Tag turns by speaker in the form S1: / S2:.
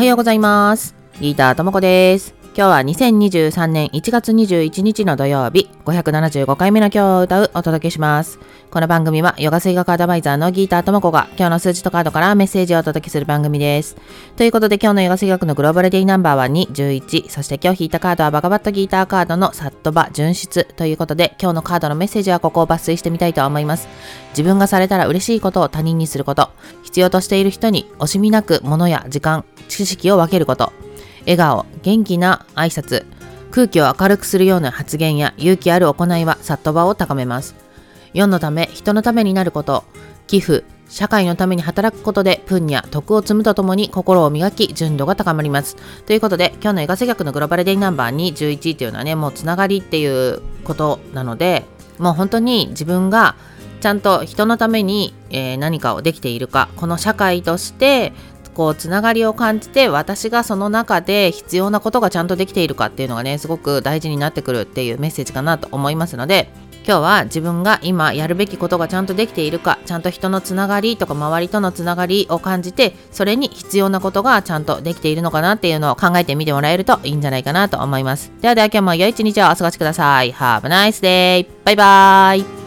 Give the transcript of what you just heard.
S1: おはようございます。リーダーともこです。今日は2023年1月21日の土曜日、575回目の今日を歌うお届けします。この番組はヨガ水学アドバイザーのギーターともこが今日の数字とカードからメッセージをお届けする番組です。ということで今日のヨガ水学のグローバルデイナンバーは2、11、そして今日引いたカードはバカバットギーターカードのサットバ、純質ということで今日のカードのメッセージはここを抜粋してみたいと思います。自分がされたら嬉しいことを他人にすること、必要としている人に惜しみなく物や時間、知識を分けること、笑顔、元気な挨拶、空気を明るくするような発言や勇気ある行いはサットバを高めます。世のため、人のためになること、寄付、社会のために働くことで、プンや徳を積むとともに心を磨き、純度が高まります。ということで、今日の映画制学のグローバルデイナンバーに11っていうのはね、もうつながりっていうことなので、もう本当に自分がちゃんと人のために、えー、何かをできているか、この社会としてこうつながりを感じて私がその中で必要なことがちゃんとできているかっていうのがねすごく大事になってくるっていうメッセージかなと思いますので今日は自分が今やるべきことがちゃんとできているかちゃんと人のつながりとか周りとのつながりを感じてそれに必要なことがちゃんとできているのかなっていうのを考えてみてもらえるといいんじゃないかなと思います。ではでは今日も良い一日をお過ごしください。Have a nice day! バイバーイ。